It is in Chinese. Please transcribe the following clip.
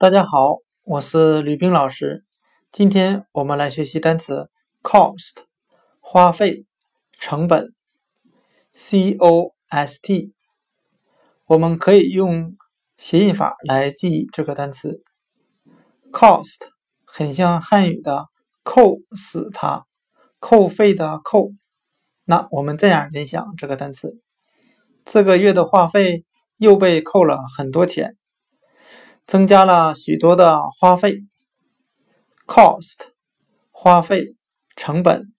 大家好，我是吕冰老师。今天我们来学习单词 cost，花费、成本。c o s t，我们可以用谐音法来记忆这个单词。cost 很像汉语的“扣死他”，扣费的“扣”。那我们这样联想这个单词：这个月的话费又被扣了很多钱。增加了许多的花费，cost，花费，成本。